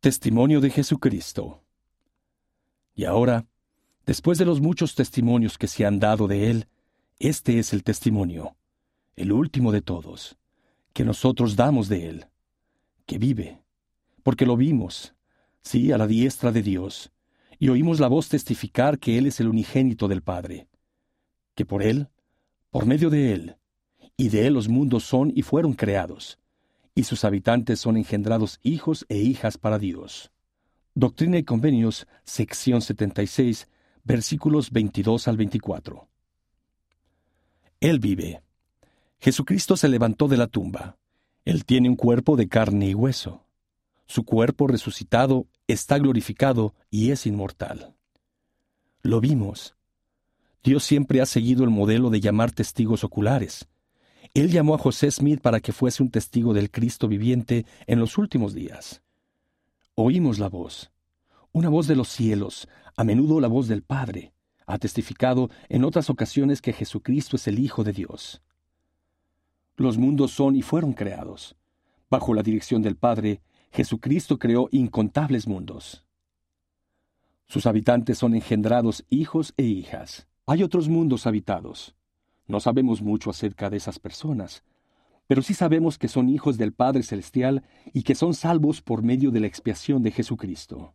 Testimonio de Jesucristo. Y ahora, después de los muchos testimonios que se han dado de Él, este es el testimonio, el último de todos, que nosotros damos de Él, que vive, porque lo vimos, sí, a la diestra de Dios, y oímos la voz testificar que Él es el unigénito del Padre, que por Él, por medio de Él, y de Él los mundos son y fueron creados, y sus habitantes son engendrados hijos e hijas para Dios. Doctrina y Convenios, sección 76, versículos 22 al 24. Él vive. Jesucristo se levantó de la tumba. Él tiene un cuerpo de carne y hueso. Su cuerpo resucitado está glorificado y es inmortal. Lo vimos. Dios siempre ha seguido el modelo de llamar testigos oculares, él llamó a José Smith para que fuese un testigo del Cristo viviente en los últimos días. Oímos la voz, una voz de los cielos, a menudo la voz del Padre. Ha testificado en otras ocasiones que Jesucristo es el Hijo de Dios. Los mundos son y fueron creados. Bajo la dirección del Padre, Jesucristo creó incontables mundos. Sus habitantes son engendrados hijos e hijas. Hay otros mundos habitados. No sabemos mucho acerca de esas personas, pero sí sabemos que son hijos del Padre Celestial y que son salvos por medio de la expiación de Jesucristo.